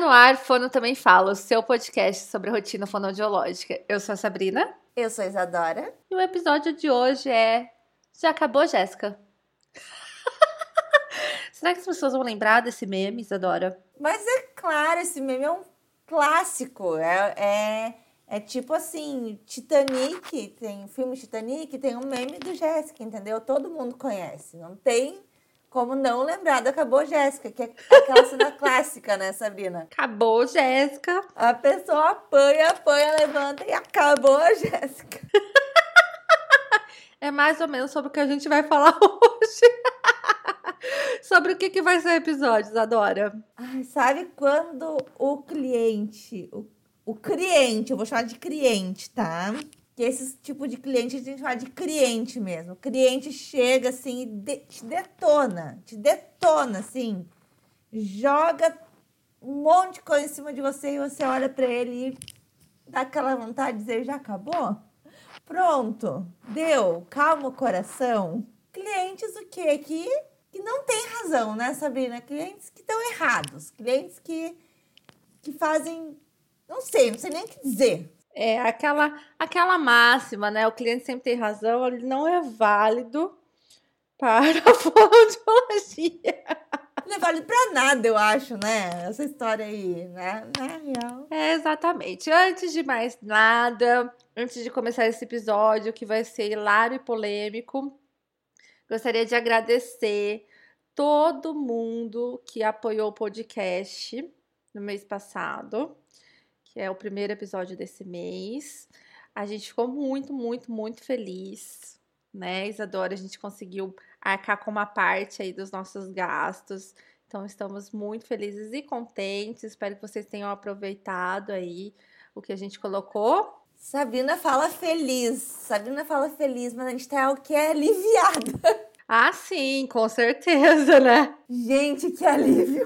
no ar, Fono Também Fala, o seu podcast sobre rotina fonoaudiológica. Eu sou a Sabrina. Eu sou a Isadora. E o episódio de hoje é. Já acabou, Jéssica? Será que as pessoas vão lembrar desse meme, Isadora? Mas é claro, esse meme é um clássico. É, é, é tipo assim: Titanic, tem o filme Titanic, tem um meme do Jéssica, entendeu? Todo mundo conhece. Não tem como não lembrar do Acabou Jéssica, que é aquela cena clássica, né, Sabrina? Acabou, Jéssica. A pessoa apanha, apanha, levanta e acabou a Jéssica. é mais ou menos sobre o que a gente vai falar hoje. sobre o que, que vai ser o episódio, Adora? Ai, sabe quando o cliente, o, o cliente, eu vou chamar de cliente, tá? Que esse tipo de cliente a gente fala de cliente mesmo. O cliente chega assim e de, te detona, te detona assim, joga um monte de coisa em cima de você e você olha para ele e dá aquela vontade de dizer: já acabou? Pronto, deu, calma o coração. Clientes o quê? Que, que não tem razão, né, Sabrina? Clientes que estão errados, clientes que, que fazem, não sei, não sei nem o que dizer é aquela, aquela máxima, né? O cliente sempre tem razão, ele não é válido para a fonoaudiologia. Não é válido para nada, eu acho, né? Essa história aí, né? Na real. É, exatamente. Antes de mais nada, antes de começar esse episódio, que vai ser hilário e polêmico, gostaria de agradecer todo mundo que apoiou o podcast no mês passado que é o primeiro episódio desse mês. A gente ficou muito, muito, muito feliz, né, Isadora? A gente conseguiu arcar com uma parte aí dos nossos gastos. Então, estamos muito felizes e contentes. Espero que vocês tenham aproveitado aí o que a gente colocou. Sabrina fala feliz. Sabrina fala feliz, mas a gente tá o que é aliviada. Ah, sim, com certeza, né? Gente, que alívio.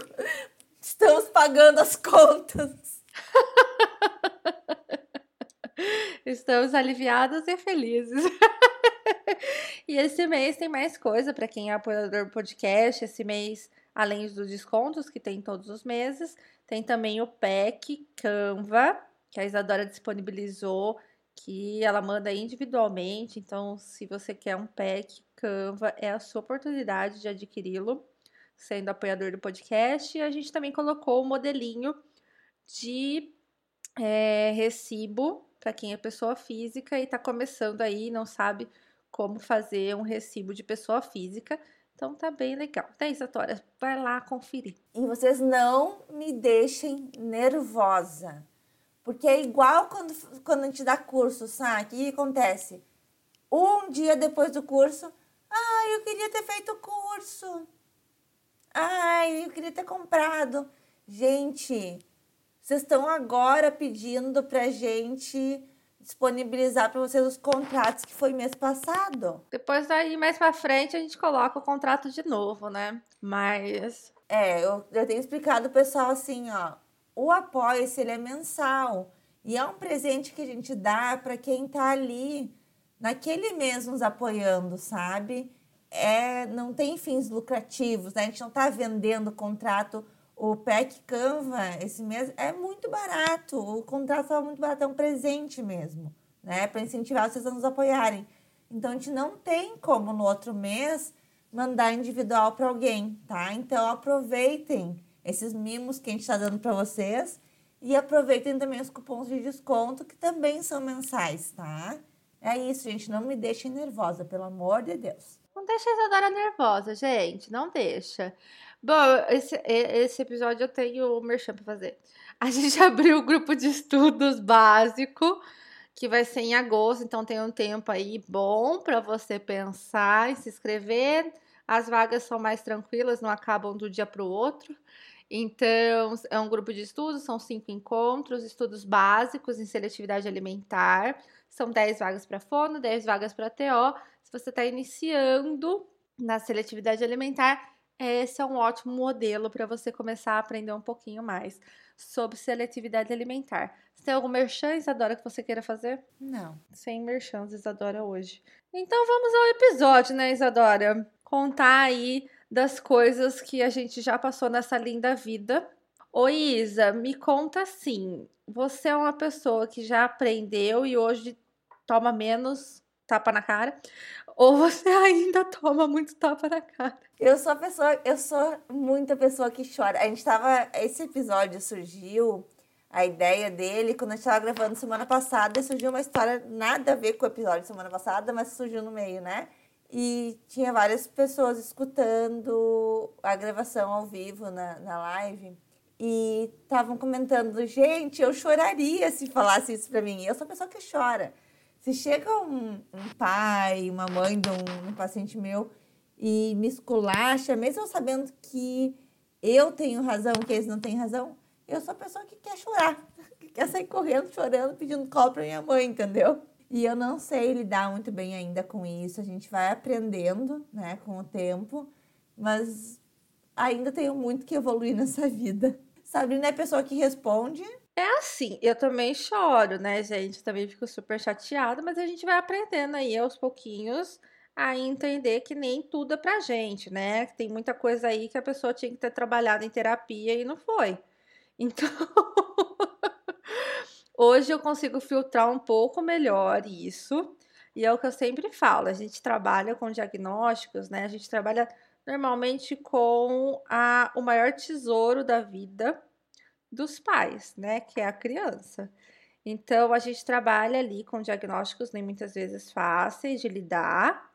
Estamos pagando as contas. Estamos aliviados e felizes. e esse mês tem mais coisa para quem é apoiador do podcast. Esse mês, além dos descontos que tem todos os meses, tem também o PEC Canva, que a Isadora disponibilizou, que ela manda individualmente. Então, se você quer um PEC Canva, é a sua oportunidade de adquiri-lo, sendo apoiador do podcast. E a gente também colocou o modelinho de é, recibo para quem é pessoa física e está começando aí, não sabe como fazer um recibo de pessoa física. Então tá bem legal. Tá isso, Tora. Vai lá conferir. E vocês não me deixem nervosa. Porque é igual quando, quando a gente dá curso, sabe? O que acontece? Um dia depois do curso, ai, eu queria ter feito o curso. Ai, eu queria ter comprado. Gente, vocês estão agora pedindo para gente disponibilizar para vocês os contratos que foi mês passado. Depois daí, mais para frente, a gente coloca o contrato de novo, né? Mas. É, eu, eu tenho explicado pro pessoal assim, ó. O apoio, se ele é mensal. E é um presente que a gente dá para quem tá ali naquele mês nos apoiando, sabe? É, não tem fins lucrativos, né? A gente não tá vendendo contrato o PEC Canva esse mês é muito barato. O contrato estava muito barato, é um presente mesmo, né? Para incentivar vocês a nos apoiarem. Então a gente não tem como no outro mês mandar individual para alguém, tá? Então aproveitem esses mimos que a gente está dando para vocês e aproveitem também os cupons de desconto que também são mensais, tá? É isso, gente. Não me deixem nervosa, pelo amor de Deus. Não deixa a Isadora nervosa, gente. Não deixa. Bom, esse, esse episódio eu tenho o merchan pra fazer. A gente abriu o grupo de estudos básico, que vai ser em agosto, então tem um tempo aí bom para você pensar em se inscrever. As vagas são mais tranquilas, não acabam do dia para o outro. Então, é um grupo de estudos, são cinco encontros, estudos básicos em seletividade alimentar. São 10 vagas para fono, 10 vagas para TO. Se você está iniciando na seletividade alimentar, esse é um ótimo modelo para você começar a aprender um pouquinho mais sobre seletividade alimentar. Você tem algum merchan, Isadora, que você queira fazer? Não. Sem merchans, Isadora, hoje. Então vamos ao episódio, né, Isadora? Contar aí das coisas que a gente já passou nessa linda vida. Ô Isa, me conta assim, você é uma pessoa que já aprendeu e hoje toma menos tapa na cara? Ou você ainda toma muito tapa na cara? Eu sou a pessoa, eu sou muita pessoa que chora. A gente tava. Esse episódio surgiu, a ideia dele, quando a gente tava gravando semana passada, surgiu uma história nada a ver com o episódio semana passada, mas surgiu no meio, né? E tinha várias pessoas escutando a gravação ao vivo na, na live. E estavam comentando, gente, eu choraria se falasse isso pra mim. Eu sou a pessoa que chora. Se chega um, um pai, uma mãe de um, um, paciente meu e me esculacha, mesmo sabendo que eu tenho razão, que eles não têm razão, eu sou a pessoa que quer chorar, que quer sair correndo, chorando, pedindo cola pra minha mãe, entendeu? E eu não sei lidar muito bem ainda com isso. A gente vai aprendendo, né, com o tempo, mas ainda tenho muito que evoluir nessa vida. Sabrina é a pessoa que responde, é assim, eu também choro, né, gente? Também fico super chateada, mas a gente vai aprendendo aí aos pouquinhos a entender que nem tudo é pra gente, né? Tem muita coisa aí que a pessoa tinha que ter trabalhado em terapia e não foi. Então, hoje eu consigo filtrar um pouco melhor isso. E é o que eu sempre falo, a gente trabalha com diagnósticos, né? A gente trabalha normalmente com a, o maior tesouro da vida, dos pais, né, que é a criança. Então, a gente trabalha ali com diagnósticos nem muitas vezes fáceis de lidar,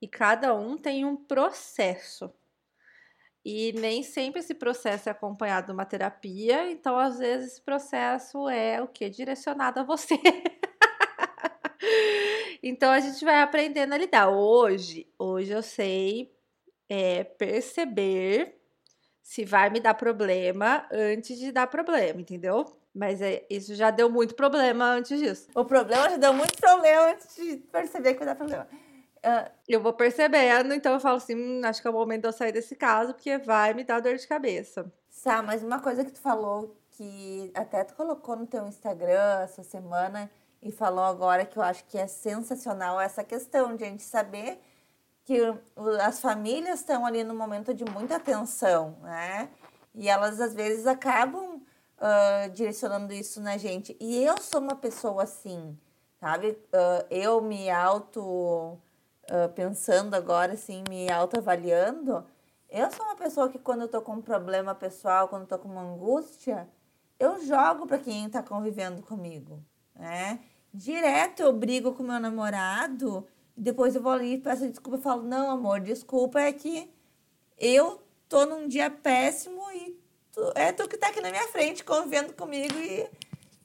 e cada um tem um processo. E nem sempre esse processo é acompanhado de uma terapia, então às vezes esse processo é o que? Direcionado a você. então a gente vai aprendendo a lidar. Hoje, hoje eu sei é, perceber se vai me dar problema antes de dar problema, entendeu? Mas é, isso já deu muito problema antes disso. O problema já deu muito problema antes de perceber que vai dar problema. Uh, eu vou percebendo, então eu falo assim: hum, acho que é o momento de eu sair desse caso, porque vai me dar dor de cabeça. Tá, mas uma coisa que tu falou que até tu colocou no teu Instagram essa semana e falou agora que eu acho que é sensacional essa questão de a gente saber que as famílias estão ali no momento de muita tensão, né? E elas às vezes acabam uh, direcionando isso na gente. E eu sou uma pessoa assim, sabe? Uh, eu me auto uh, pensando agora, assim, me autoavaliando. Eu sou uma pessoa que quando eu tô com um problema pessoal, quando eu tô com uma angústia, eu jogo para quem tá convivendo comigo, né? Direto eu brigo com meu namorado depois eu vou ali, peço desculpa e falo: Não, amor, desculpa, é que eu tô num dia péssimo e tu, é tu que tá aqui na minha frente convivendo comigo e,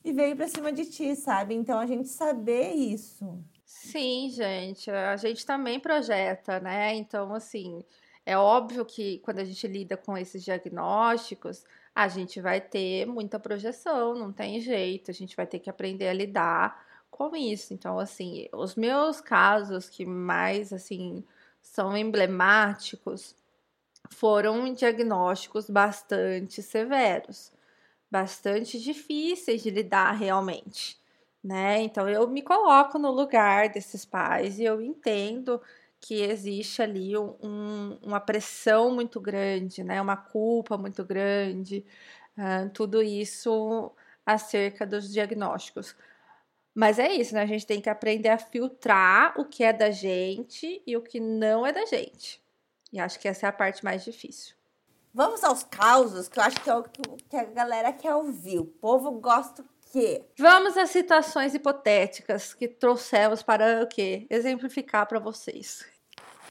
e veio pra cima de ti, sabe? Então a gente saber isso. Sim, gente, a gente também projeta, né? Então, assim, é óbvio que quando a gente lida com esses diagnósticos, a gente vai ter muita projeção, não tem jeito, a gente vai ter que aprender a lidar com isso. Então, assim, os meus casos que mais, assim, são emblemáticos foram diagnósticos bastante severos, bastante difíceis de lidar realmente, né? Então, eu me coloco no lugar desses pais e eu entendo que existe ali um, uma pressão muito grande, né? Uma culpa muito grande, uh, tudo isso acerca dos diagnósticos. Mas é isso, né? A gente tem que aprender a filtrar o que é da gente e o que não é da gente. E acho que essa é a parte mais difícil. Vamos aos causos, que eu acho que é o que a galera quer ouvir. O povo gosta quê? Vamos às situações hipotéticas que trouxemos para o quê? Exemplificar para vocês.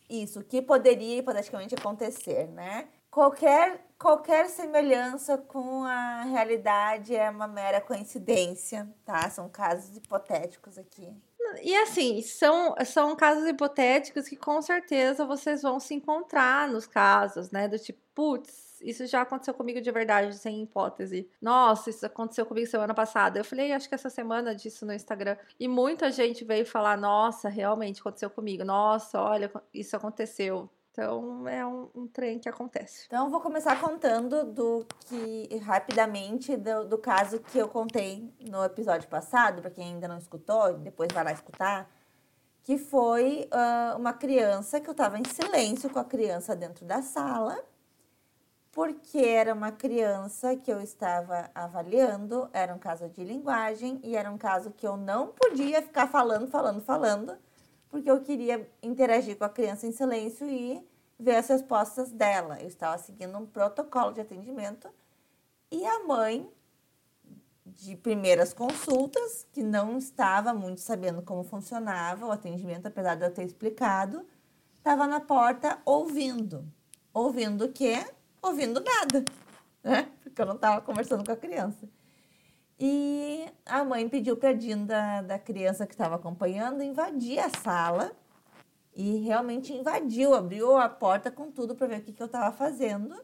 Isso, o que poderia hipoteticamente acontecer, né? Qualquer, qualquer semelhança com a realidade é uma mera coincidência, tá? São casos hipotéticos aqui. E assim, são, são casos hipotéticos que com certeza vocês vão se encontrar nos casos, né? Do tipo, putz, isso já aconteceu comigo de verdade, sem hipótese. Nossa, isso aconteceu comigo semana passada. Eu falei, acho que essa semana disso no Instagram. E muita gente veio falar, nossa, realmente aconteceu comigo. Nossa, olha, isso aconteceu. Então é um, um, trem que acontece. Então vou começar contando do que rapidamente do, do caso que eu contei no episódio passado, para quem ainda não escutou, depois vai lá escutar, que foi uh, uma criança que eu estava em silêncio com a criança dentro da sala. Porque era uma criança que eu estava avaliando, era um caso de linguagem e era um caso que eu não podia ficar falando, falando, falando, porque eu queria interagir com a criança em silêncio e ver as respostas dela. Eu estava seguindo um protocolo de atendimento e a mãe de primeiras consultas, que não estava muito sabendo como funcionava o atendimento, apesar de eu ter explicado, estava na porta ouvindo. Ouvindo o quê? Ouvindo nada, né? Porque eu não estava conversando com a criança. E a mãe pediu para a Dinda, da criança que estava acompanhando, invadir a sala. E realmente invadiu, abriu a porta com tudo para ver o que, que eu estava fazendo.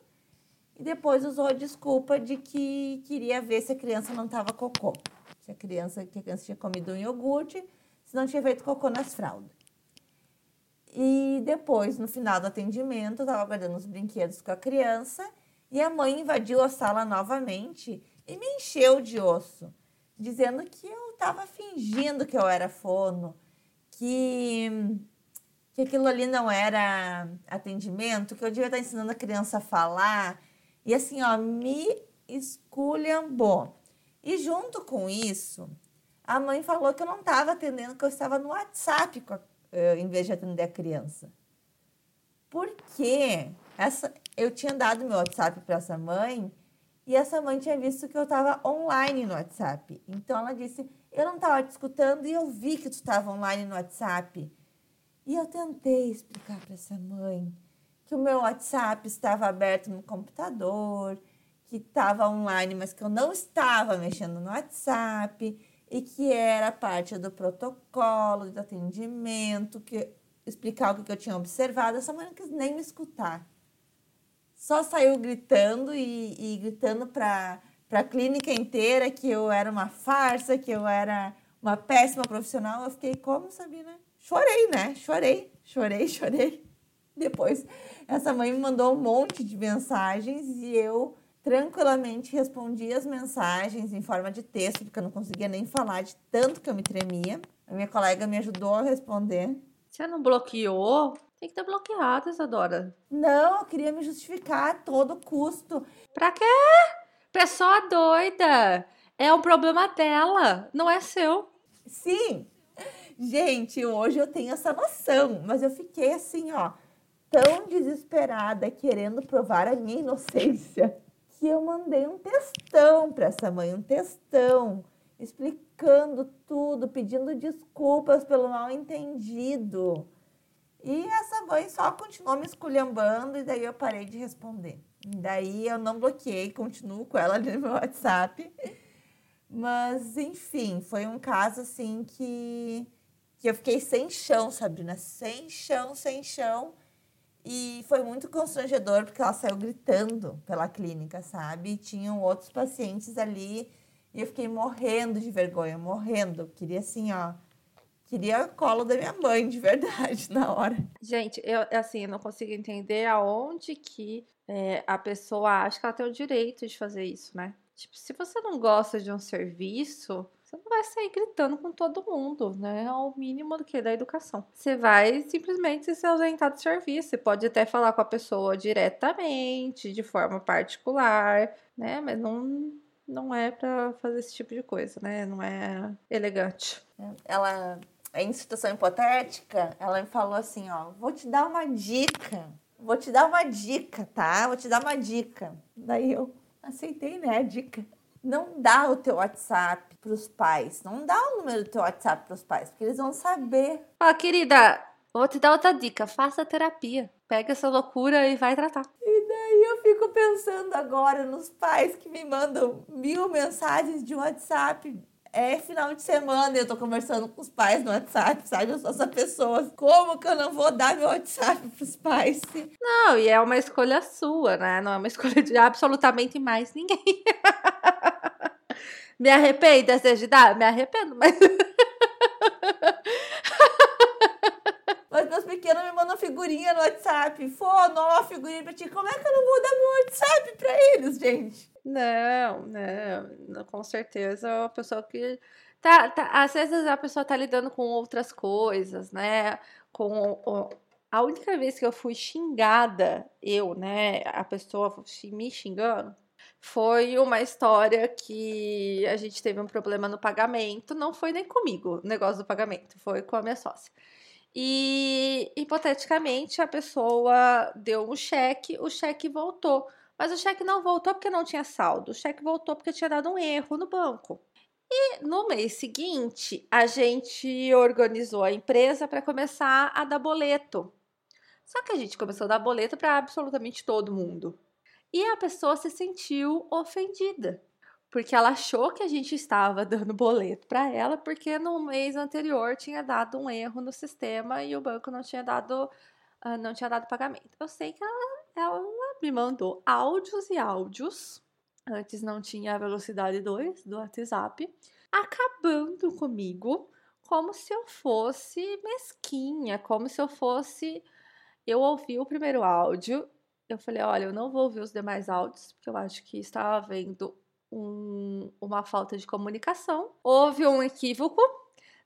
E depois usou a desculpa de que queria ver se a criança não estava cocô. Se a criança, que a criança tinha comido um iogurte, se não tinha feito cocô nas fraldas. E depois, no final do atendimento, eu estava guardando os brinquedos com a criança e a mãe invadiu a sala novamente e me encheu de osso, dizendo que eu estava fingindo que eu era fono, que, que aquilo ali não era atendimento, que eu devia estar ensinando a criança a falar. E assim, ó, me esculhambou. E junto com isso, a mãe falou que eu não estava atendendo, que eu estava no WhatsApp com a uh, em vez de atender a criança. Porque essa, eu tinha dado meu WhatsApp para essa mãe e essa mãe tinha visto que eu estava online no WhatsApp. Então ela disse: Eu não estava te escutando e eu vi que tu estava online no WhatsApp. E eu tentei explicar para essa mãe que o meu WhatsApp estava aberto no computador, que estava online, mas que eu não estava mexendo no WhatsApp e que era parte do protocolo de atendimento, que explicar o que eu tinha observado. Essa mãe não quis nem me escutar. Só saiu gritando e, e gritando para a clínica inteira que eu era uma farsa, que eu era uma péssima profissional. Eu fiquei como, Sabina? Chorei, né? Chorei, chorei, chorei. Depois, essa mãe me mandou um monte de mensagens e eu tranquilamente respondi as mensagens em forma de texto, porque eu não conseguia nem falar de tanto que eu me tremia. A minha colega me ajudou a responder. Você não bloqueou? Tem que ter bloqueado, Isadora. Não, eu queria me justificar a todo custo. Pra quê? Pessoa doida. É um problema dela, não é seu. Sim. Gente, hoje eu tenho essa noção, mas eu fiquei assim, ó, tão desesperada, querendo provar a minha inocência que eu mandei um textão para essa mãe, um textão, explicando tudo, pedindo desculpas pelo mal entendido. E essa mãe só continuou me esculhambando e daí eu parei de responder. Daí eu não bloqueei, continuo com ela ali no meu WhatsApp. Mas, enfim, foi um caso assim que, que eu fiquei sem chão, Sabrina, sem chão, sem chão. E foi muito constrangedor porque ela saiu gritando pela clínica, sabe? E tinham outros pacientes ali e eu fiquei morrendo de vergonha, morrendo. Queria assim, ó, queria colo da minha mãe, de verdade, na hora. Gente, eu assim, eu não consigo entender aonde que é, a pessoa acha que ela tem o direito de fazer isso, né? Tipo, se você não gosta de um serviço, você não vai sair gritando com todo mundo, né? É o mínimo do que da educação. Você vai simplesmente se ausentar do serviço. Você pode até falar com a pessoa diretamente, de forma particular, né? Mas não não é para fazer esse tipo de coisa, né? Não é elegante. Ela em situação hipotética, ela me falou assim, ó, vou te dar uma dica. Vou te dar uma dica, tá? Vou te dar uma dica. Daí eu aceitei, né, a dica não dá o teu WhatsApp para os pais. Não dá o número do teu WhatsApp para os pais, porque eles vão saber. Ó, querida, vou te dar outra dica. Faça terapia. Pega essa loucura e vai tratar. E daí eu fico pensando agora nos pais que me mandam mil mensagens de WhatsApp é final de semana e eu tô conversando com os pais no WhatsApp, sabe? Eu sou essa pessoa. Como que eu não vou dar meu WhatsApp pros pais? Não, e é uma escolha sua, né? Não é uma escolha de absolutamente mais ninguém. Me arrependo, desejo de dar? Me arrependo, mas. Mas meus pequenos me mandam figurinha no WhatsApp. Fô, nova figurinha pra ti. Como é que eu não vou dar meu WhatsApp pra eles, gente? Não, não, com certeza é uma pessoa que tá, tá, às vezes a pessoa tá lidando com outras coisas, né? Com a única vez que eu fui xingada, eu, né, a pessoa me xingando, foi uma história que a gente teve um problema no pagamento. Não foi nem comigo o negócio do pagamento, foi com a minha sócia. E hipoteticamente a pessoa deu um cheque, o cheque voltou. Mas o cheque não voltou porque não tinha saldo, o cheque voltou porque tinha dado um erro no banco. E no mês seguinte, a gente organizou a empresa para começar a dar boleto. Só que a gente começou a dar boleto para absolutamente todo mundo. E a pessoa se sentiu ofendida, porque ela achou que a gente estava dando boleto para ela, porque no mês anterior tinha dado um erro no sistema e o banco não tinha dado, uh, não tinha dado pagamento. Eu sei que ela, ela me mandou áudios e áudios. Antes não tinha a velocidade 2 do WhatsApp, acabando comigo como se eu fosse mesquinha, como se eu fosse. Eu ouvi o primeiro áudio, eu falei: olha, eu não vou ouvir os demais áudios, porque eu acho que estava havendo um, uma falta de comunicação. Houve um equívoco.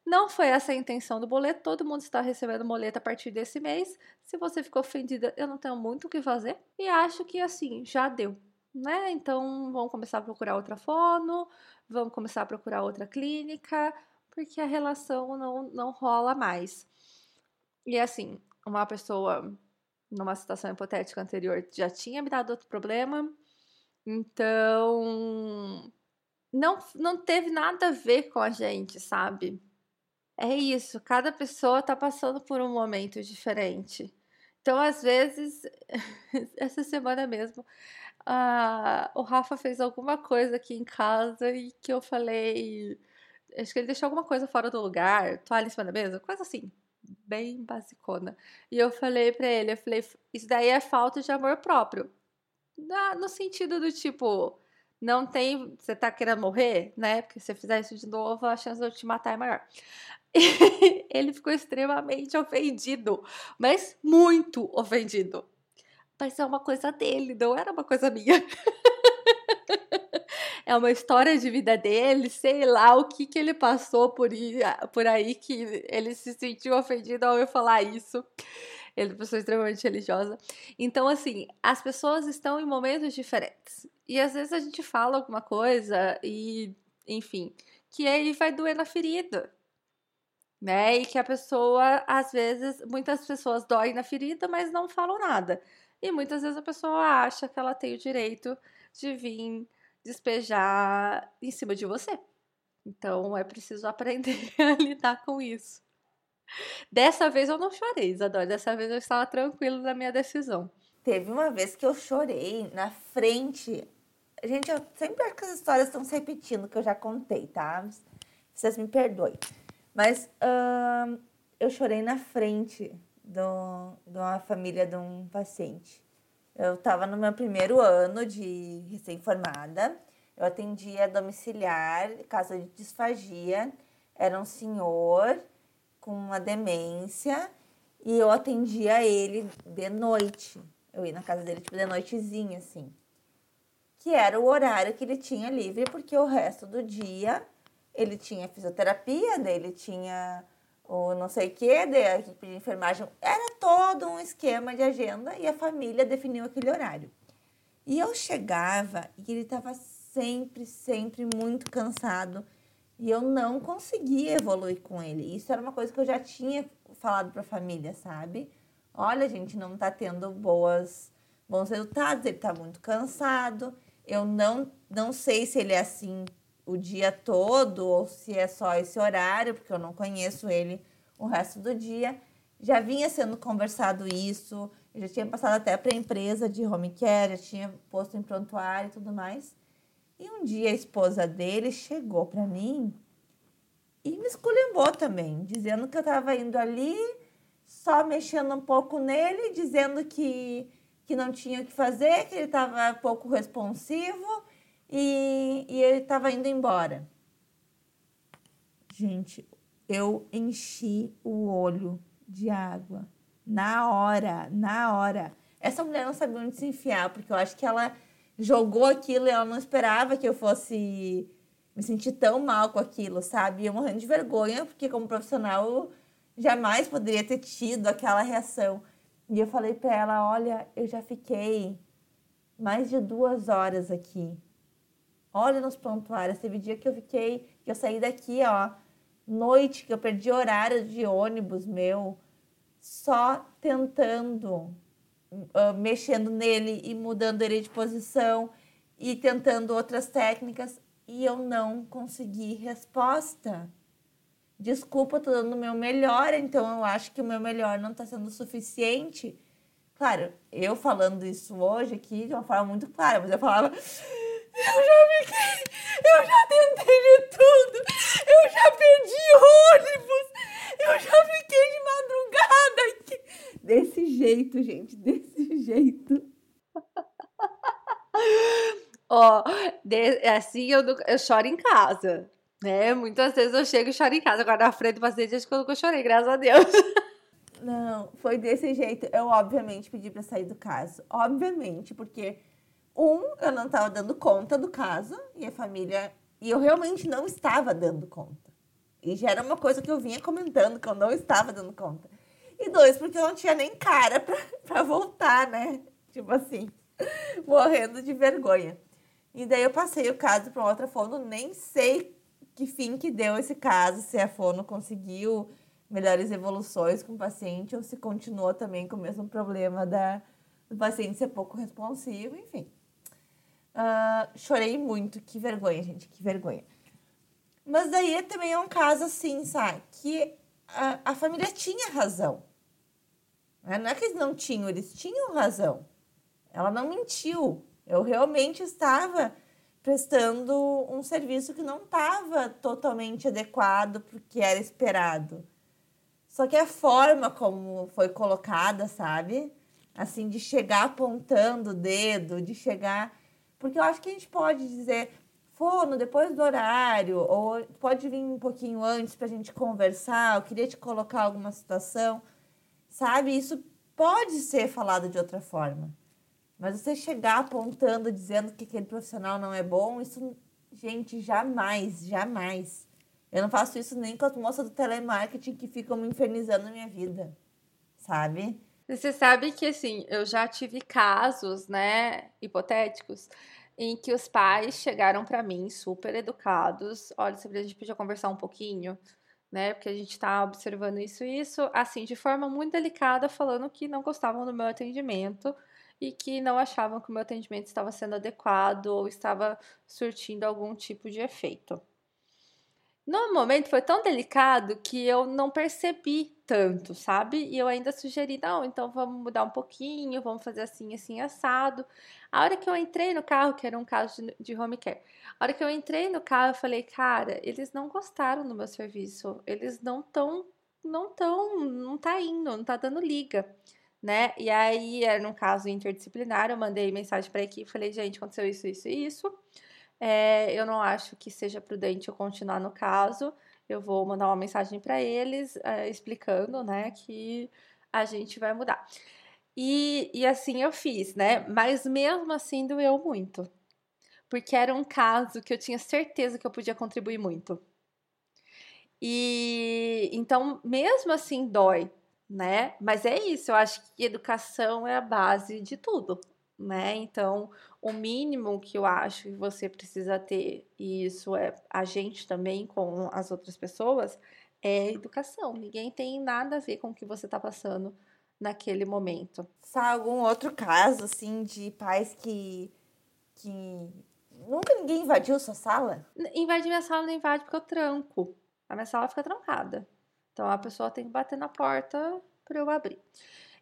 Não foi essa a intenção do boleto. Todo mundo está recebendo boleto a partir desse mês. Se você ficou ofendida, eu não tenho muito o que fazer. E acho que assim, já deu. Né? Então vamos começar a procurar outra fono, vamos começar a procurar outra clínica, porque a relação não, não rola mais. E assim, uma pessoa numa situação hipotética anterior, já tinha me dado outro problema. Então, não, não teve nada a ver com a gente, sabe? É isso, cada pessoa tá passando por um momento diferente. Então, às vezes, essa semana mesmo, o Rafa fez alguma coisa aqui em casa e que eu falei. Acho que ele deixou alguma coisa fora do lugar, toalha em cima da mesa, coisa assim bem basicona. E eu falei para ele, eu falei, isso daí é falta de amor próprio. Na, no sentido do tipo, não tem, você tá querendo morrer, né? Porque se você fizer isso de novo, a chance de eu te matar é maior. ele ficou extremamente ofendido, mas muito ofendido. Mas é uma coisa dele, não era uma coisa minha. é uma história de vida dele, sei lá o que, que ele passou por, por aí que ele se sentiu ofendido ao eu falar isso. Ele é uma pessoa extremamente religiosa. Então, assim, as pessoas estão em momentos diferentes. E às vezes a gente fala alguma coisa e, enfim, que aí vai doer na ferida. Né? E que a pessoa, às vezes, muitas pessoas doem na ferida, mas não falam nada. E muitas vezes a pessoa acha que ela tem o direito de vir despejar em cima de você. Então é preciso aprender a lidar com isso. Dessa vez eu não chorei, Isadora. Dessa vez eu estava tranquilo na minha decisão. Teve uma vez que eu chorei na frente. Gente, eu sempre acho que as histórias estão se repetindo, que eu já contei, tá? Vocês me perdoem. Mas eu chorei na frente do, de uma família de um paciente. Eu estava no meu primeiro ano de recém-formada. Eu atendia domiciliar, casa de disfagia. Era um senhor com uma demência e eu atendia ele de noite. Eu ia na casa dele, tipo, de noitezinha, assim. Que era o horário que ele tinha livre, porque o resto do dia ele tinha fisioterapia, dele tinha o não sei o que, da equipe de enfermagem. Era todo um esquema de agenda e a família definiu aquele horário. E eu chegava e ele estava sempre, sempre muito cansado e eu não conseguia evoluir com ele. Isso era uma coisa que eu já tinha falado para a família, sabe? Olha, gente não está tendo boas, bons resultados, ele está muito cansado. Eu não, não sei se ele é assim o dia todo ou se é só esse horário, porque eu não conheço ele o resto do dia. Já vinha sendo conversado isso, eu já tinha passado até para a empresa de home care, já tinha posto em prontuário e tudo mais. E um dia a esposa dele chegou para mim e me esculhambou também, dizendo que eu estava indo ali, só mexendo um pouco nele, dizendo que, que não tinha o que fazer, que ele estava pouco responsivo e, e ele estava indo embora. Gente, eu enchi o olho de água. Na hora, na hora. Essa mulher não sabia onde se enfiar, porque eu acho que ela jogou aquilo e ela não esperava que eu fosse me sentir tão mal com aquilo, sabe? Eu morrendo de vergonha, porque como profissional jamais poderia ter tido aquela reação. E eu falei para ela: olha, eu já fiquei mais de duas horas aqui. Olha nos prontuários. Teve dia que eu fiquei, que eu saí daqui, ó, noite, que eu perdi horário de ônibus meu, só tentando, uh, mexendo nele e mudando ele de posição e tentando outras técnicas e eu não consegui resposta. Desculpa, tô dando o meu melhor, então eu acho que o meu melhor não está sendo suficiente. Claro, eu falando isso hoje aqui de uma forma muito clara, mas eu falava, eu já fiquei, eu já tentei de tudo, eu já perdi ônibus, eu já fiquei de madrugada. Desse jeito, gente, desse jeito. Ó, de, assim eu, eu choro em casa, né? Muitas vezes eu chego e choro em casa. Agora, na frente do paciente, acho que eu nunca chorei, graças a Deus. Não, foi desse jeito. Eu, obviamente, pedi para sair do caso. Obviamente, porque, um, eu não estava dando conta do caso e a família. E eu realmente não estava dando conta. E já era uma coisa que eu vinha comentando, que eu não estava dando conta. E dois, porque eu não tinha nem cara para voltar, né? Tipo assim, morrendo de vergonha. E daí eu passei o caso para outra fono, nem sei que fim que deu esse caso, se a fono conseguiu melhores evoluções com o paciente ou se continua também com o mesmo problema da, do paciente ser pouco responsivo, enfim. Uh, chorei muito, que vergonha, gente, que vergonha. Mas daí também é um caso assim, sabe, que a, a família tinha razão. Né? Não é que eles não tinham, eles tinham razão. Ela não mentiu. Eu realmente estava prestando um serviço que não estava totalmente adequado para o que era esperado. Só que a forma como foi colocada, sabe? Assim, de chegar apontando o dedo, de chegar. Porque eu acho que a gente pode dizer, fono, depois do horário, ou pode vir um pouquinho antes para a gente conversar, eu queria te colocar alguma situação, sabe? Isso pode ser falado de outra forma. Mas você chegar apontando, dizendo que aquele profissional não é bom, isso, gente, jamais, jamais. Eu não faço isso nem com as moças do telemarketing que ficam me infernizando na minha vida, sabe? Você sabe que, assim, eu já tive casos, né, hipotéticos, em que os pais chegaram para mim super educados. Olha, a gente podia conversar um pouquinho, né? Porque a gente tá observando isso e isso, assim, de forma muito delicada, falando que não gostavam do meu atendimento e que não achavam que o meu atendimento estava sendo adequado ou estava surtindo algum tipo de efeito. No momento foi tão delicado que eu não percebi tanto, sabe? E eu ainda sugeri, não, então vamos mudar um pouquinho, vamos fazer assim, assim, assado. A hora que eu entrei no carro, que era um caso de, de home care, a hora que eu entrei no carro, eu falei, cara, eles não gostaram do meu serviço, eles não estão, não estão, não tá indo, não tá dando liga né? E aí era num caso interdisciplinar, eu mandei mensagem para a equipe, falei, gente, aconteceu isso, isso e isso. É, eu não acho que seja prudente eu continuar no caso. Eu vou mandar uma mensagem para eles é, explicando, né, que a gente vai mudar. E, e assim eu fiz, né? Mas mesmo assim doeu muito. Porque era um caso que eu tinha certeza que eu podia contribuir muito. E então, mesmo assim, dói, né? Mas é isso, eu acho que educação é a base de tudo, né? Então, o mínimo que eu acho que você precisa ter, e isso é a gente também com as outras pessoas, é educação. Ninguém tem nada a ver com o que você está passando naquele momento. Sabe algum outro caso, assim, de pais que, que nunca ninguém invadiu sua sala? Invadir minha sala não invade porque eu tranco. A minha sala fica trancada. Então a pessoa tem que bater na porta para eu abrir.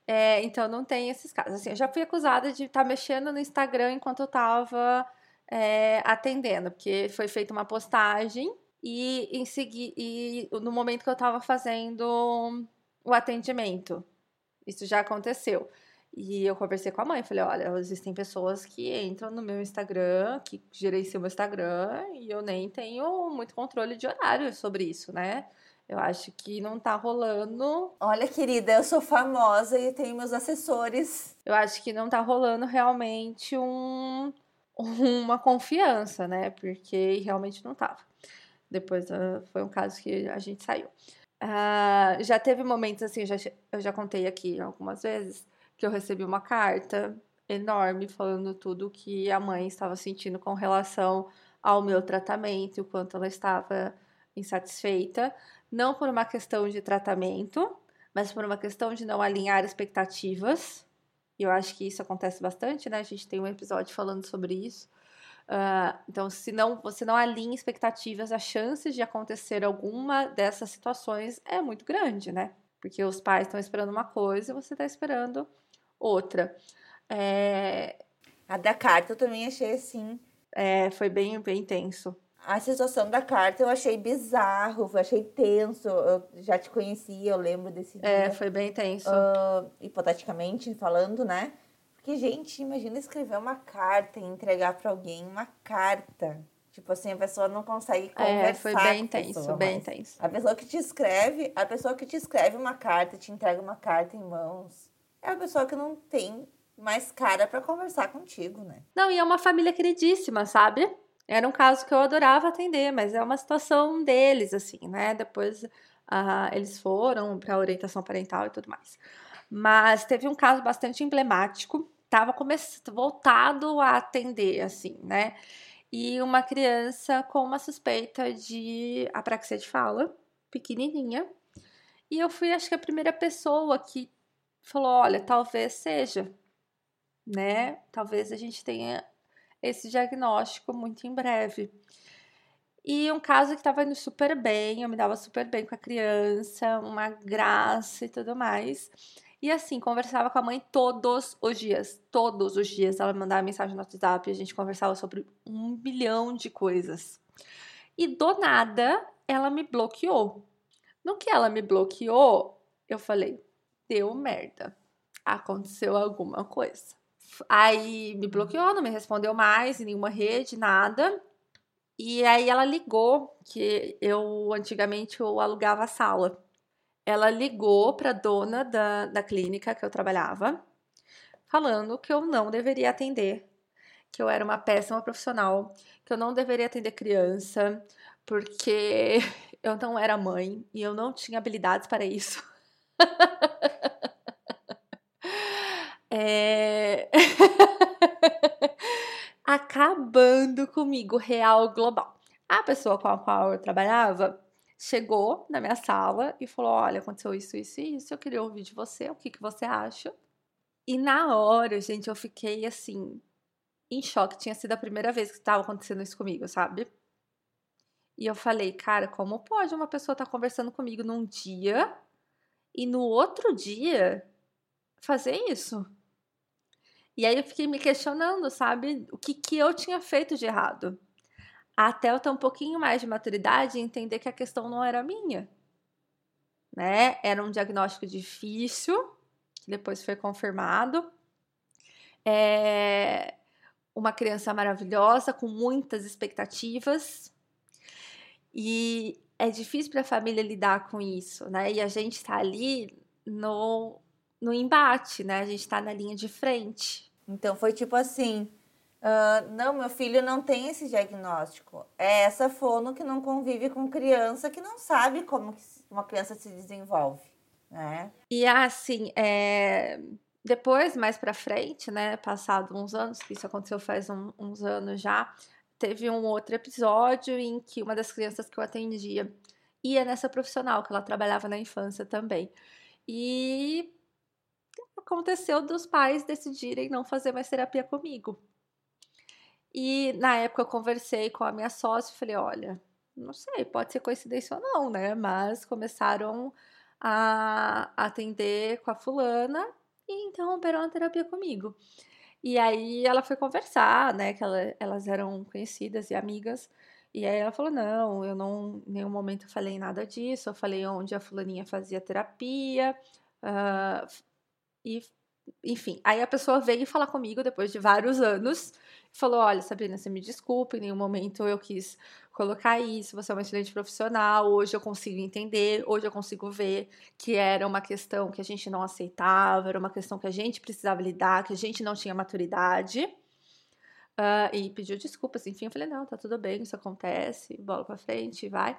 É, então não tem esses casos. Assim, eu já fui acusada de estar tá mexendo no Instagram enquanto eu estava é, atendendo, porque foi feita uma postagem e em seguir e no momento que eu estava fazendo o atendimento. Isso já aconteceu. E eu conversei com a mãe, falei, olha, existem pessoas que entram no meu Instagram, que gerenciam o meu Instagram, e eu nem tenho muito controle de horário sobre isso, né? Eu acho que não tá rolando. Olha, querida, eu sou famosa e tenho meus assessores. Eu acho que não tá rolando realmente um, uma confiança, né? Porque realmente não tava. Depois uh, foi um caso que a gente saiu. Uh, já teve momentos assim, já, eu já contei aqui algumas vezes, que eu recebi uma carta enorme falando tudo que a mãe estava sentindo com relação ao meu tratamento, o quanto ela estava insatisfeita, não por uma questão de tratamento, mas por uma questão de não alinhar expectativas. E eu acho que isso acontece bastante, né? A gente tem um episódio falando sobre isso. Uh, então, se não, você não alinha expectativas, as chances de acontecer alguma dessas situações é muito grande, né? Porque os pais estão esperando uma coisa e você está esperando outra. É... A da carta eu também achei assim. É, foi bem, bem intenso. A situação da carta eu achei bizarro, eu achei tenso. Eu já te conhecia, eu lembro desse é, dia. É, foi bem tenso. Uh, hipoteticamente falando, né? Porque, gente, imagina escrever uma carta e entregar para alguém uma carta. Tipo assim, a pessoa não consegue conversar. É, foi bem intenso, bem intenso. A pessoa que te escreve, a pessoa que te escreve uma carta, te entrega uma carta em mãos, é a pessoa que não tem mais cara para conversar contigo, né? Não, e é uma família queridíssima, sabe? Era um caso que eu adorava atender, mas é uma situação deles, assim, né? Depois uh, eles foram para orientação parental e tudo mais. Mas teve um caso bastante emblemático, estava voltado a atender, assim, né? E uma criança com uma suspeita de apraxia de fala, pequenininha. E eu fui, acho que, a primeira pessoa que falou: olha, talvez seja, né? Talvez a gente tenha esse diagnóstico muito em breve. E um caso que estava indo super bem, eu me dava super bem com a criança, uma graça e tudo mais. E assim, conversava com a mãe todos os dias. Todos os dias ela mandava mensagem no WhatsApp a gente conversava sobre um bilhão de coisas. E do nada, ela me bloqueou. No que ela me bloqueou, eu falei: deu merda. Aconteceu alguma coisa. Aí me bloqueou, não me respondeu mais em nenhuma rede, nada. E aí ela ligou, que eu antigamente eu alugava a sala. Ela ligou para dona da, da clínica que eu trabalhava, falando que eu não deveria atender, que eu era uma péssima profissional, que eu não deveria atender criança, porque eu não era mãe e eu não tinha habilidades para isso. é... Acabando comigo, real global. A pessoa com a qual eu trabalhava chegou na minha sala e falou: Olha, aconteceu isso, isso e isso. Eu queria ouvir de você, o que, que você acha? E na hora, gente, eu fiquei assim, em choque. Tinha sido a primeira vez que estava acontecendo isso comigo, sabe? E eu falei, cara, como pode uma pessoa estar tá conversando comigo num dia e no outro dia fazer isso? E aí eu fiquei me questionando, sabe? O que, que eu tinha feito de errado. Até eu ter um pouquinho mais de maturidade e entender que a questão não era minha. Né? Era um diagnóstico difícil, que depois foi confirmado. É uma criança maravilhosa, com muitas expectativas. E é difícil para a família lidar com isso, né? E a gente está ali no, no embate, né? A gente está na linha de frente. Então foi tipo assim: uh, não, meu filho não tem esse diagnóstico. É essa fono que não convive com criança que não sabe como uma criança se desenvolve, né? E assim, é... depois, mais para frente, né? Passado uns anos, que isso aconteceu faz um, uns anos já, teve um outro episódio em que uma das crianças que eu atendia ia nessa profissional, que ela trabalhava na infância também. E aconteceu dos pais decidirem não fazer mais terapia comigo. E na época eu conversei com a minha sócia e falei: olha, não sei, pode ser coincidência ou não, né? Mas começaram a atender com a fulana e interromperam a terapia comigo. E aí ela foi conversar, né? Que ela, elas eram conhecidas e amigas. E aí ela falou: não, eu não, em nenhum momento falei nada disso. Eu falei onde a fulaninha fazia terapia. Uh, e, enfim, aí a pessoa veio falar comigo depois de vários anos falou: Olha, Sabrina, você me desculpe, em nenhum momento eu quis colocar isso, você é uma excelente profissional, hoje eu consigo entender, hoje eu consigo ver que era uma questão que a gente não aceitava, era uma questão que a gente precisava lidar, que a gente não tinha maturidade. Uh, e pediu desculpas, enfim, eu falei, não, tá tudo bem, isso acontece, bola pra frente, vai.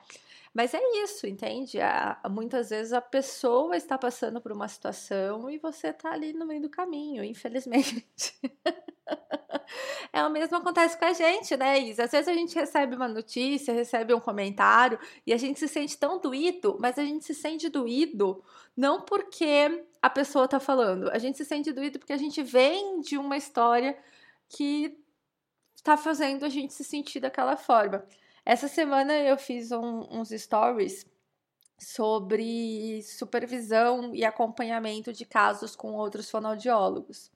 Mas é isso, entende? A, muitas vezes a pessoa está passando por uma situação e você tá ali no meio do caminho, infelizmente. é o mesmo acontece com a gente, né, Isa? Às vezes a gente recebe uma notícia, recebe um comentário e a gente se sente tão doído, mas a gente se sente doído não porque a pessoa tá falando, a gente se sente doído porque a gente vem de uma história que está fazendo a gente se sentir daquela forma. Essa semana eu fiz um, uns stories sobre supervisão e acompanhamento de casos com outros fonoaudiólogos.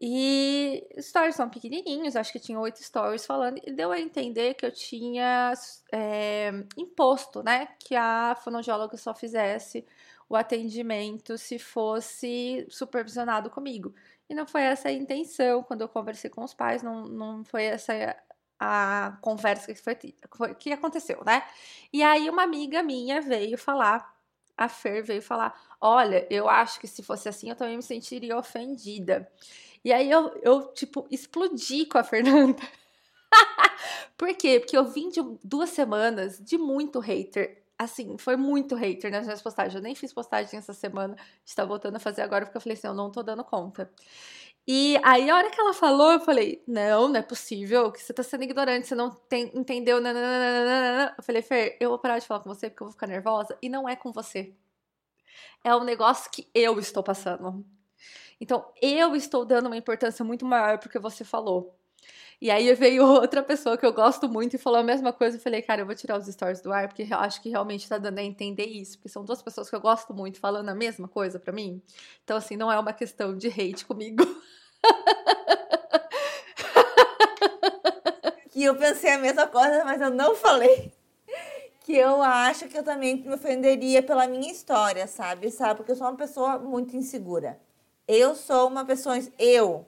E stories são pequenininhos, acho que tinha oito stories falando, e deu a entender que eu tinha é, imposto, né, que a fonoaudióloga só fizesse o atendimento se fosse supervisionado comigo. E não foi essa a intenção, quando eu conversei com os pais, não, não foi essa a conversa que, foi, que aconteceu, né? E aí uma amiga minha veio falar, a Fer veio falar, olha, eu acho que se fosse assim eu também me sentiria ofendida. E aí eu, eu tipo, explodi com a Fernanda. Por quê? Porque eu vim de duas semanas de muito hater assim, foi muito hater nas minhas postagens. Eu nem fiz postagem essa semana, está voltando a fazer agora, porque eu falei assim, eu não tô dando conta. E aí, a hora que ela falou, eu falei, não, não é possível, que você tá sendo ignorante, você não tem, entendeu, nananana. Eu falei, Fer, eu vou parar de falar com você porque eu vou ficar nervosa, e não é com você. É um negócio que eu estou passando. Então, eu estou dando uma importância muito maior porque você falou. E aí veio outra pessoa que eu gosto muito e falou a mesma coisa. Eu falei, cara, eu vou tirar os stories do ar, porque eu acho que realmente tá dando a entender isso. Porque são duas pessoas que eu gosto muito falando a mesma coisa para mim. Então, assim, não é uma questão de hate comigo. que eu pensei a mesma coisa, mas eu não falei. Que eu acho que eu também me ofenderia pela minha história, sabe? Sabe? Porque eu sou uma pessoa muito insegura. Eu sou uma pessoa. Eu.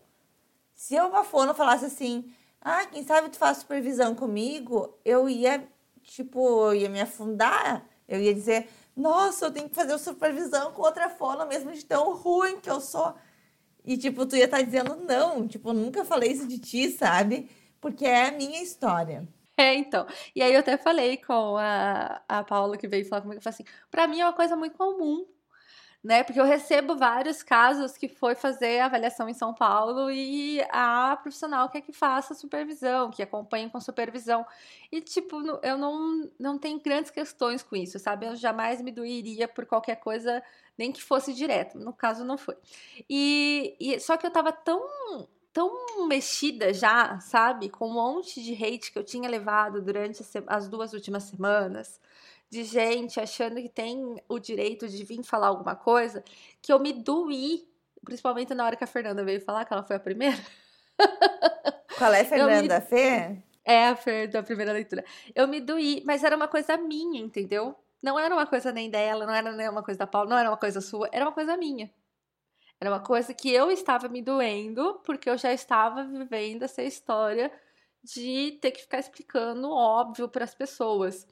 Se eu, uma fono, falasse assim, ah, quem sabe tu faz supervisão comigo, eu ia, tipo, eu ia me afundar. Eu ia dizer, nossa, eu tenho que fazer supervisão com outra fono, mesmo de tão ruim que eu sou. E, tipo, tu ia estar tá dizendo, não, tipo, nunca falei isso de ti, sabe? Porque é a minha história. É, então. E aí eu até falei com a, a Paula que veio falar comigo, eu falei assim, pra mim é uma coisa muito comum né? Porque eu recebo vários casos que foi fazer avaliação em São Paulo e a profissional quer que faça supervisão, que acompanhe com supervisão. E, tipo, eu não, não tenho grandes questões com isso, sabe? Eu jamais me doeria por qualquer coisa, nem que fosse direto. No caso, não foi. E, e só que eu tava tão tão mexida já, sabe? Com um monte de hate que eu tinha levado durante as duas últimas semanas de gente achando que tem o direito de vir falar alguma coisa, que eu me doí, principalmente na hora que a Fernanda veio falar, que ela foi a primeira. Qual é, Fernanda? Me... Fê? É, a Fer da primeira leitura. Eu me doí, mas era uma coisa minha, entendeu? Não era uma coisa nem dela, não era nem uma coisa da Paula, não era uma coisa sua, era uma coisa minha. Era uma coisa que eu estava me doendo, porque eu já estava vivendo essa história de ter que ficar explicando óbvio para as pessoas.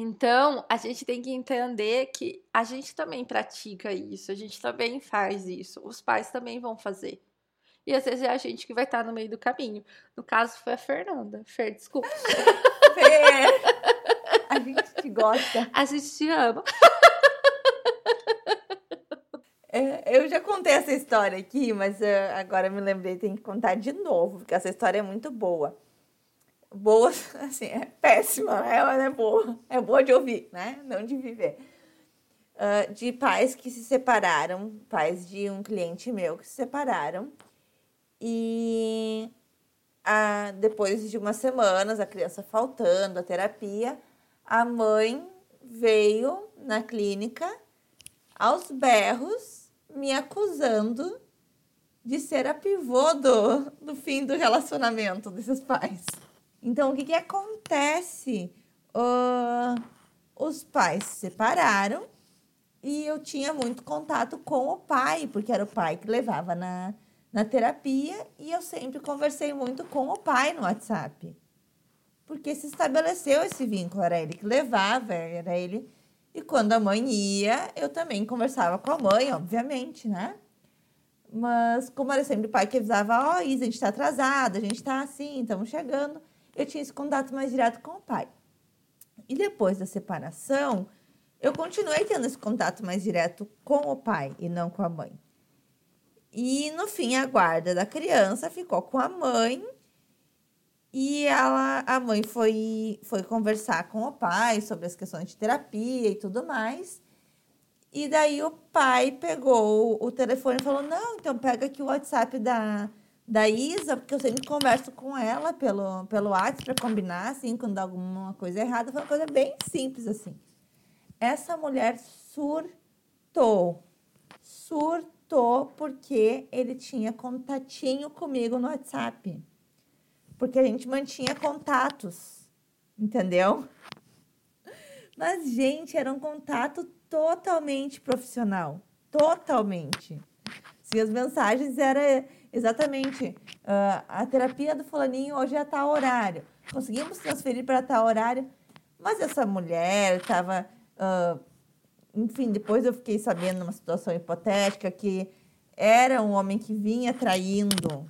Então, a gente tem que entender que a gente também pratica isso, a gente também faz isso, os pais também vão fazer. E às vezes é a gente que vai estar no meio do caminho. No caso, foi a Fernanda. Fer, desculpa. Fer, a gente te gosta. A gente te ama. É, eu já contei essa história aqui, mas uh, agora me lembrei, tem que contar de novo, porque essa história é muito boa boa, assim, é péssima, né? Ela é boa, é boa de ouvir, né? Não de viver. Uh, de pais que se separaram, pais de um cliente meu que se separaram. E uh, depois de umas semanas, a criança faltando a terapia, a mãe veio na clínica aos berros me acusando de ser a pivô do, do fim do relacionamento desses pais. Então, o que, que acontece? Uh, os pais se separaram e eu tinha muito contato com o pai, porque era o pai que levava na, na terapia e eu sempre conversei muito com o pai no WhatsApp. Porque se estabeleceu esse vínculo, era ele que levava, era ele. E quando a mãe ia, eu também conversava com a mãe, obviamente, né? Mas, como era sempre o pai que avisava, ó, oh, Isa, a gente tá atrasada, a gente tá assim, estamos chegando, eu tinha esse contato mais direto com o pai. E depois da separação, eu continuei tendo esse contato mais direto com o pai e não com a mãe. E no fim, a guarda da criança ficou com a mãe. E ela, a mãe foi, foi conversar com o pai sobre as questões de terapia e tudo mais. E daí o pai pegou o telefone e falou: Não, então pega aqui o WhatsApp da, da Isa, porque eu sempre converso com ela pelo, pelo WhatsApp para combinar, assim, quando dá alguma coisa errada. Foi uma coisa bem simples, assim. Essa mulher surtou. Surtou porque ele tinha contatinho comigo no WhatsApp. Porque a gente mantinha contatos, entendeu? Mas, gente, era um contato totalmente profissional. Totalmente. Sim, as mensagens eram exatamente uh, a terapia do fulaninho hoje é a tal horário. Conseguimos transferir para tal horário, mas essa mulher estava uh, enfim, depois eu fiquei sabendo numa situação hipotética que era um homem que vinha traindo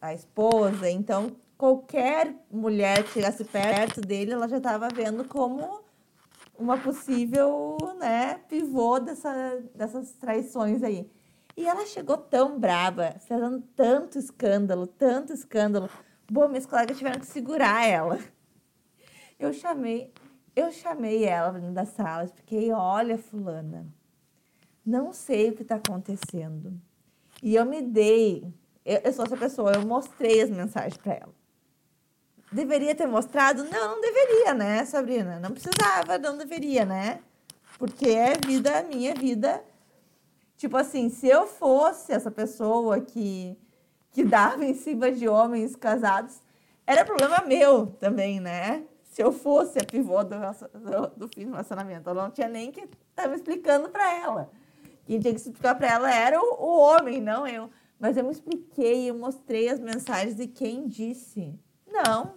a esposa, então qualquer mulher que chegasse perto dele, ela já estava vendo como uma possível, né, pivô dessa, dessas traições aí. E ela chegou tão brava, fazendo tanto escândalo, tanto escândalo. Bom, meus colegas tiveram que segurar ela. Eu chamei eu chamei ela da sala, expliquei: olha, Fulana, não sei o que está acontecendo. E eu me dei, eu, eu sou essa pessoa, eu mostrei as mensagens para ela. Deveria ter mostrado? Não, não deveria, né, Sabrina? Não precisava, não deveria, né? Porque é vida, minha vida. Tipo assim, se eu fosse essa pessoa que, que dava em cima de homens casados, era problema meu também, né? se eu fosse a pivô do, do, do fim do relacionamento. Eu não tinha nem que estar me explicando para ela. Quem tinha que explicar para ela era o, o, homem, não eu. Mas eu me expliquei, eu mostrei as mensagens e quem disse. Não,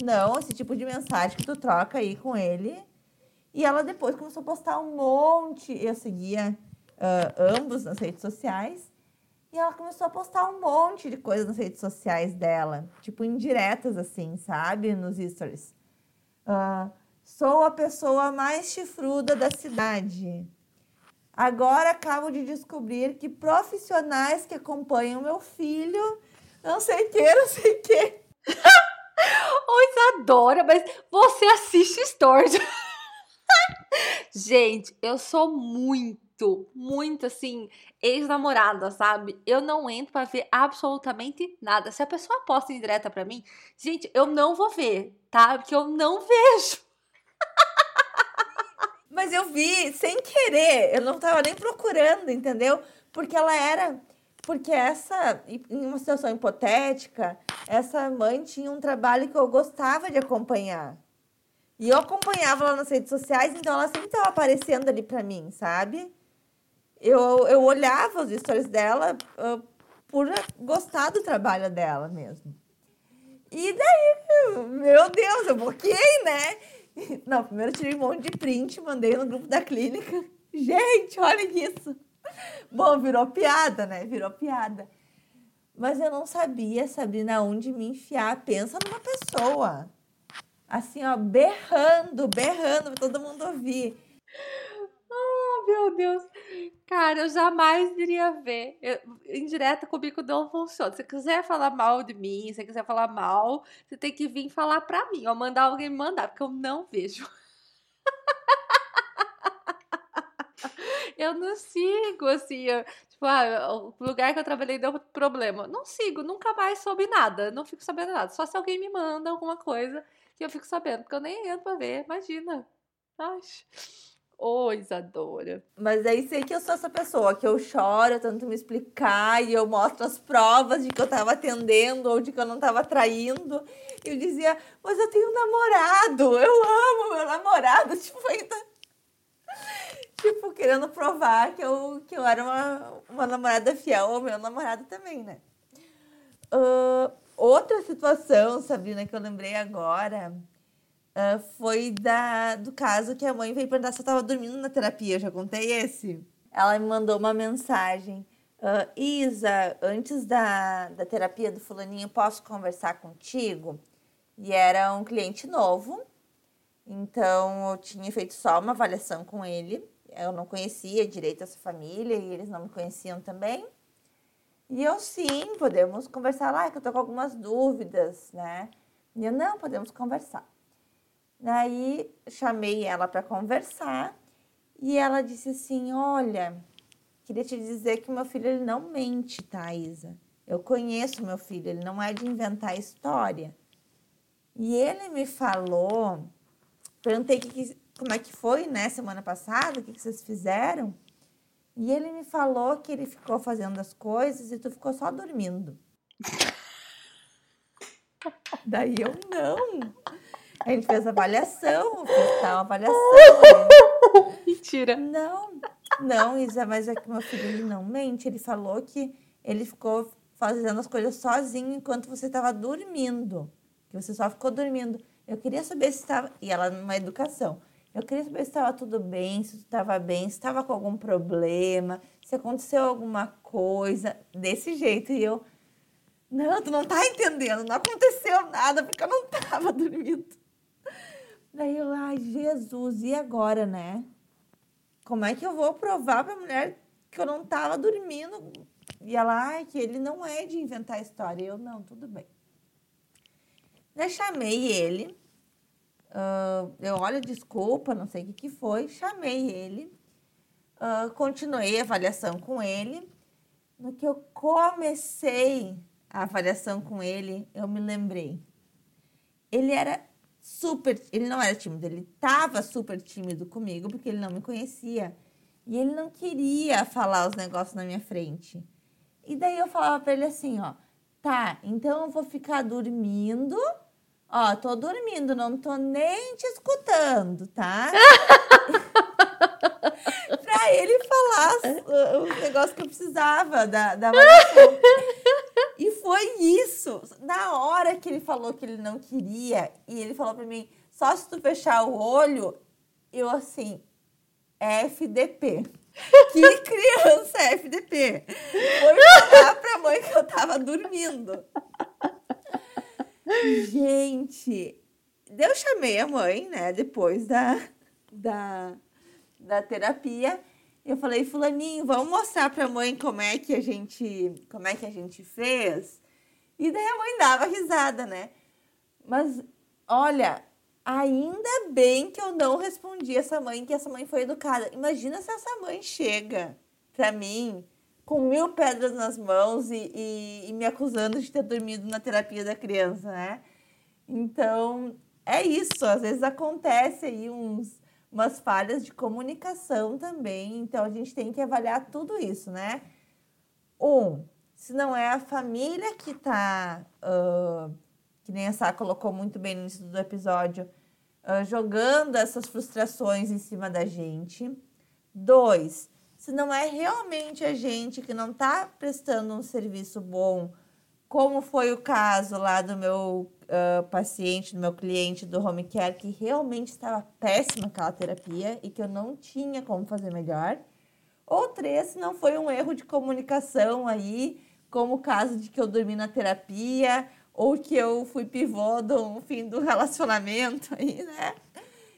não, esse tipo de mensagem que tu troca aí com ele. E ela depois começou a postar um monte. Eu seguia uh, ambos nas redes sociais. E ela começou a postar um monte de coisas nas redes sociais dela. Tipo, indiretas, assim, sabe? Nos stories. Uh, sou a pessoa mais chifruda da cidade. Agora acabo de descobrir que profissionais que acompanham meu filho, não sei que, não sei que. Oi, adora, mas você assiste stories. Gente, eu sou muito, muito assim, ex-namorada, sabe? Eu não entro para ver absolutamente nada. Se a pessoa posta em direta para mim, gente, eu não vou ver, tá? Porque eu não vejo. Mas eu vi sem querer, eu não tava nem procurando, entendeu? Porque ela era. Porque essa, em uma situação hipotética, essa mãe tinha um trabalho que eu gostava de acompanhar. E eu acompanhava ela nas redes sociais, então ela sempre estava aparecendo ali para mim, sabe? Eu, eu olhava os stories dela uh, por gostar do trabalho dela mesmo. E daí, meu Deus, eu bloqueei, né? Não, primeiro tirei um monte de print, mandei no grupo da clínica. Gente, olha isso. Bom, virou piada, né? Virou piada. Mas eu não sabia, Sabrina, onde me enfiar. Pensa numa pessoa. Assim, ó, berrando, berrando, pra todo mundo ouvir. Oh, meu Deus. Cara, eu jamais iria ver. Eu, indireta comigo não funciona. Se quiser falar mal de mim, se quiser falar mal, você tem que vir falar pra mim, ou mandar alguém me mandar, porque eu não vejo. eu não sigo, assim, eu, tipo, ah, o lugar que eu trabalhei deu problema. Não sigo, nunca mais soube nada, não fico sabendo nada. Só se alguém me manda alguma coisa que eu fico sabendo, porque eu nem entro pra ver, imagina. Ai. Ô, Isadora. Mas aí sei que eu sou essa pessoa, que eu choro, eu tento me explicar e eu mostro as provas de que eu tava atendendo ou de que eu não tava traindo. E eu dizia, mas eu tenho um namorado, eu amo meu namorado. Tipo, ainda... tipo querendo provar que eu, que eu era uma, uma namorada fiel ao meu namorado também, né? Uh, outra situação, Sabrina, que eu lembrei agora uh, foi da, do caso que a mãe veio perguntar se eu estava dormindo na terapia. Eu já contei esse? Ela me mandou uma mensagem. Uh, Isa, antes da, da terapia do fulaninho, posso conversar contigo? E era um cliente novo, então eu tinha feito só uma avaliação com ele. Eu não conhecia direito essa família e eles não me conheciam também. E eu, sim, podemos conversar lá, que eu tô com algumas dúvidas, né? E eu, não, podemos conversar. Daí chamei ela para conversar e ela disse assim: Olha, Queria te dizer que meu filho ele não mente, tá, Isa? Eu conheço meu filho, ele não é de inventar história. E ele me falou, perguntei que, que, como é que foi, né, semana passada, o que, que vocês fizeram. E ele me falou que ele ficou fazendo as coisas e tu ficou só dormindo. Daí eu não. A gente fez avaliação, fez tal avaliação. Né? Mentira. Não, não, Isa, mas é que meu filho não mente. Ele falou que ele ficou fazendo as coisas sozinho enquanto você estava dormindo. Que você só ficou dormindo. Eu queria saber se estava. E ela numa educação. Eu queria saber se estava tudo bem, se estava bem, se estava com algum problema, se aconteceu alguma coisa desse jeito. E eu, não, tu não tá entendendo, não aconteceu nada porque eu não tava dormindo. Daí eu, ai, Jesus, e agora, né? Como é que eu vou provar pra mulher que eu não tava dormindo? E ela, ai, que ele não é de inventar história. Eu, não, tudo bem. Daí chamei ele. Uh, eu, olha, desculpa, não sei o que, que foi. Chamei ele. Uh, continuei a avaliação com ele. No que eu comecei a avaliação com ele, eu me lembrei. Ele era super. Ele não era tímido, ele estava super tímido comigo porque ele não me conhecia. E ele não queria falar os negócios na minha frente. E daí eu falava para ele assim: ó, tá, então eu vou ficar dormindo. Ó, tô dormindo, não tô nem te escutando, tá? pra ele falar os, os negócios que eu precisava da, da. E foi isso. Na hora que ele falou que ele não queria, e ele falou para mim, só se tu fechar o olho, eu assim, FDP. Que criança FDP? Foi falar pra mãe que eu tava dormindo. Gente, eu chamei a mãe, né, depois da, da, da terapia. Eu falei, fulaninho, vamos mostrar para mãe como é que a gente, como é que a gente fez. E daí a mãe dava risada, né? Mas olha, ainda bem que eu não respondi essa mãe, que essa mãe foi educada. Imagina se essa mãe chega para mim com mil pedras nas mãos e, e, e me acusando de ter dormido na terapia da criança, né? Então, é isso. Às vezes acontece aí uns umas falhas de comunicação também. Então a gente tem que avaliar tudo isso, né? Um, se não é a família que está, uh, que nem a Sá colocou muito bem no início do episódio, uh, jogando essas frustrações em cima da gente. Dois, se não é realmente a gente que não está prestando um serviço bom, como foi o caso lá do meu uh, paciente, do meu cliente do home care, que realmente estava péssima aquela terapia e que eu não tinha como fazer melhor. Ou três, não foi um erro de comunicação aí, como o caso de que eu dormi na terapia ou que eu fui pivô do fim do relacionamento aí, né?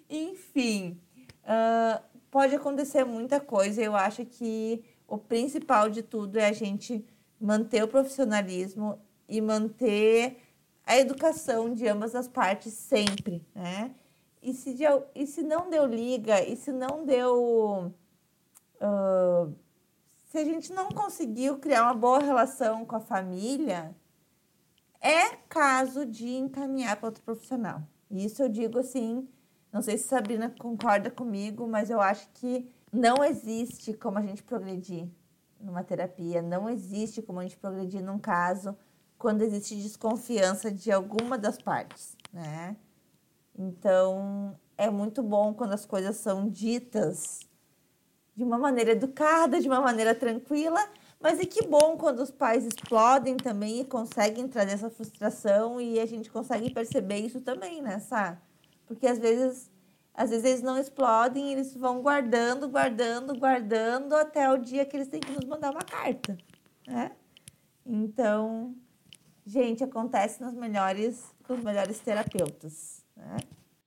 Enfim, uh, pode acontecer muita coisa. Eu acho que o principal de tudo é a gente manter o profissionalismo e manter a educação de ambas as partes sempre, né? E se, e se não deu liga, e se não deu. Uh, se a gente não conseguiu criar uma boa relação com a família, é caso de encaminhar para outro profissional. Isso eu digo assim, não sei se Sabrina concorda comigo, mas eu acho que não existe como a gente progredir numa terapia, não existe como a gente progredir num caso quando existe desconfiança de alguma das partes, né? Então, é muito bom quando as coisas são ditas de uma maneira educada, de uma maneira tranquila, mas e que bom quando os pais explodem também e conseguem trazer essa frustração e a gente consegue perceber isso também, né, Sá? Porque às vezes, às vezes eles não explodem, eles vão guardando, guardando, guardando até o dia que eles têm que nos mandar uma carta. né? Então, gente, acontece nos melhores, com os melhores terapeutas, né?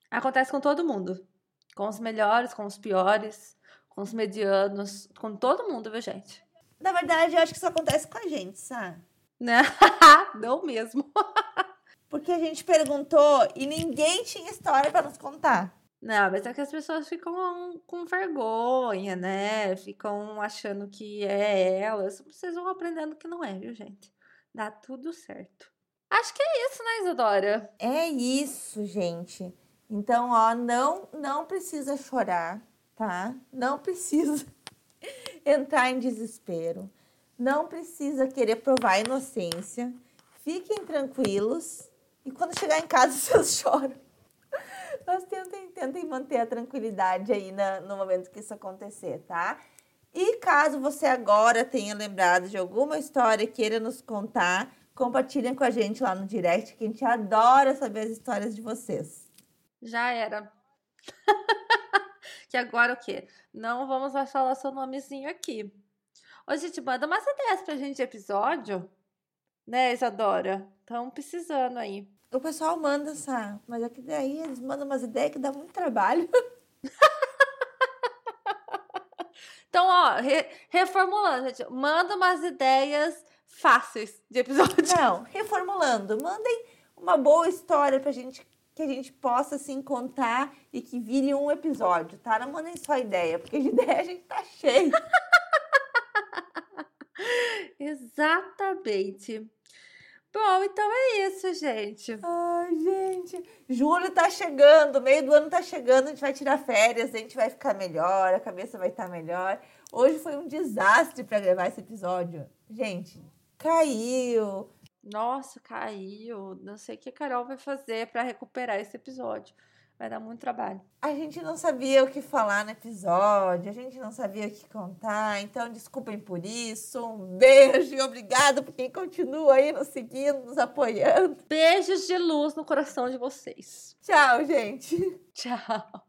Acontece com todo mundo. Com os melhores, com os piores, com os medianos, com todo mundo, viu, gente? Na verdade, eu acho que isso acontece com a gente, sabe? Né? Não mesmo. Porque a gente perguntou e ninguém tinha história para nos contar. Não, mas é que as pessoas ficam com vergonha, né? Ficam achando que é elas. Vocês vão aprendendo que não é, viu, gente? Dá tudo certo. Acho que é isso, né, Isadora? É isso, gente. Então, ó, não, não precisa chorar, tá? Não precisa entrar em desespero. Não precisa querer provar a inocência. Fiquem tranquilos. E quando chegar em casa, vocês choram. Mas tentem, tentem manter a tranquilidade aí na, no momento que isso acontecer, tá? E caso você agora tenha lembrado de alguma história e queira nos contar, compartilhem com a gente lá no direct, que a gente adora saber as histórias de vocês. Já era. que agora o quê? Não vamos mais falar seu nomezinho aqui. Ô, gente, manda umas ideias pra gente de episódio. Né, Isadora? Estão precisando aí. O pessoal manda, sabe? Mas é que daí eles mandam umas ideias que dá muito trabalho. então, ó, re reformulando, gente. Manda umas ideias fáceis de episódio. Não, reformulando. Mandem uma boa história pra gente que a gente possa assim contar e que vire um episódio, tá? Não mandem só ideia, porque de ideia a gente tá cheio. Exatamente. Bom, então é isso, gente. Ai, gente. Julho tá chegando, meio do ano tá chegando, a gente vai tirar férias, a gente vai ficar melhor, a cabeça vai estar tá melhor. Hoje foi um desastre para gravar esse episódio. Gente, caiu. Nossa, caiu. Não sei o que a Carol vai fazer para recuperar esse episódio. Vai dar muito trabalho. A gente não sabia o que falar no episódio, a gente não sabia o que contar, então desculpem por isso. Um beijo e obrigado por quem continua aí nos seguindo, nos apoiando. Beijos de luz no coração de vocês. Tchau, gente. Tchau.